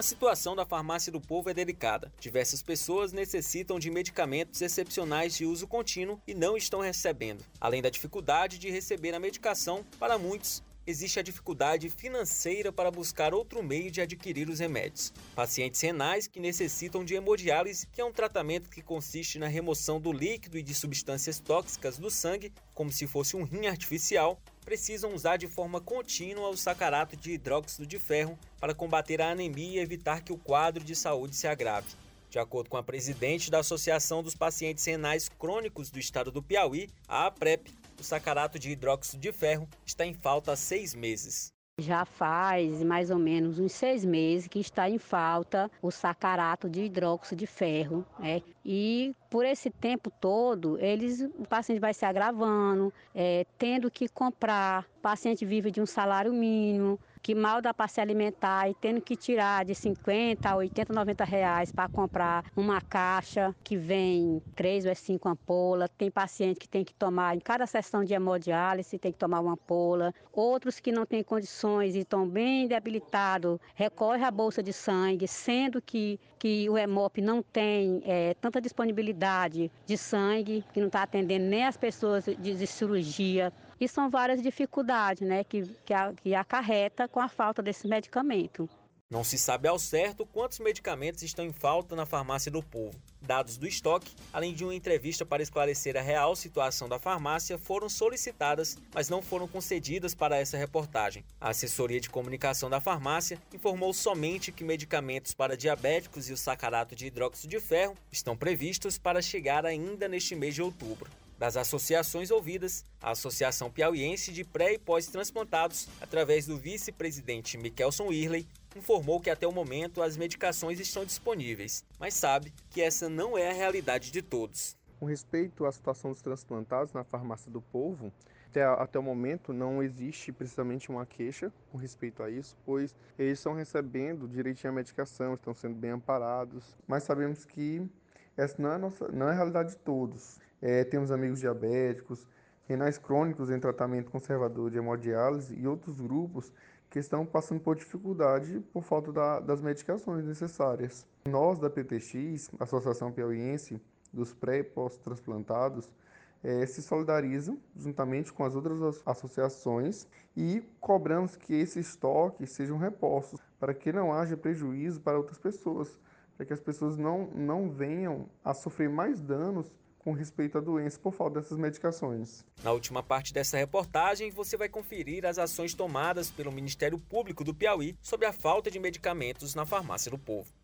A situação da farmácia do povo é delicada. Diversas pessoas necessitam de medicamentos excepcionais de uso contínuo e não estão recebendo. Além da dificuldade de receber a medicação, para muitos existe a dificuldade financeira para buscar outro meio de adquirir os remédios. Pacientes renais que necessitam de hemodiálise, que é um tratamento que consiste na remoção do líquido e de substâncias tóxicas do sangue, como se fosse um rim artificial, precisam usar de forma contínua o sacarato de hidróxido de ferro para combater a anemia e evitar que o quadro de saúde se agrave. De acordo com a presidente da Associação dos Pacientes Renais Crônicos do Estado do Piauí, a APREP, o sacarato de hidróxido de ferro está em falta há seis meses. Já faz mais ou menos uns seis meses que está em falta o sacarato de hidróxido de ferro. Né? E por esse tempo todo, eles, o paciente vai se agravando, é, tendo que comprar. O paciente vive de um salário mínimo, que mal dá para se alimentar e tendo que tirar de 50 a 80, 90 reais para comprar uma caixa que vem três ou cinco ampolas. Tem paciente que tem que tomar, em cada sessão de hemodiálise, tem que tomar uma ampola. Outros que não têm condições e estão bem debilitados, recorrem à bolsa de sangue, sendo que, que o HEMOP não tem é, tanta disponibilidade de sangue, que não está atendendo nem as pessoas de, de cirurgia. E são várias dificuldades né, que, que, a, que acarreta com a falta desse medicamento. Não se sabe ao certo quantos medicamentos estão em falta na farmácia do povo. Dados do estoque, além de uma entrevista para esclarecer a real situação da farmácia, foram solicitadas, mas não foram concedidas para essa reportagem. A assessoria de comunicação da farmácia informou somente que medicamentos para diabéticos e o sacarato de hidróxido de ferro estão previstos para chegar ainda neste mês de outubro das associações ouvidas, a Associação Piauiense de Pré e Pós-Transplantados, através do vice-presidente Mikelson Irley, informou que até o momento as medicações estão disponíveis, mas sabe que essa não é a realidade de todos. Com respeito à situação dos transplantados na farmácia do povo, até, até o momento não existe precisamente uma queixa com respeito a isso, pois eles estão recebendo direitinho a medicação, estão sendo bem amparados, mas sabemos que essa não é nossa, não é a realidade de todos. É, temos amigos diabéticos, renais crônicos em tratamento conservador de hemodiálise e outros grupos que estão passando por dificuldade por falta da, das medicações necessárias. Nós da PTX, Associação Piauiense dos Pré e Pós-Transplantados, é, se solidarizam juntamente com as outras associações e cobramos que esses estoques sejam repostos para que não haja prejuízo para outras pessoas, para que as pessoas não, não venham a sofrer mais danos com respeito à doença por falta dessas medicações. Na última parte dessa reportagem, você vai conferir as ações tomadas pelo Ministério Público do Piauí sobre a falta de medicamentos na farmácia do povo.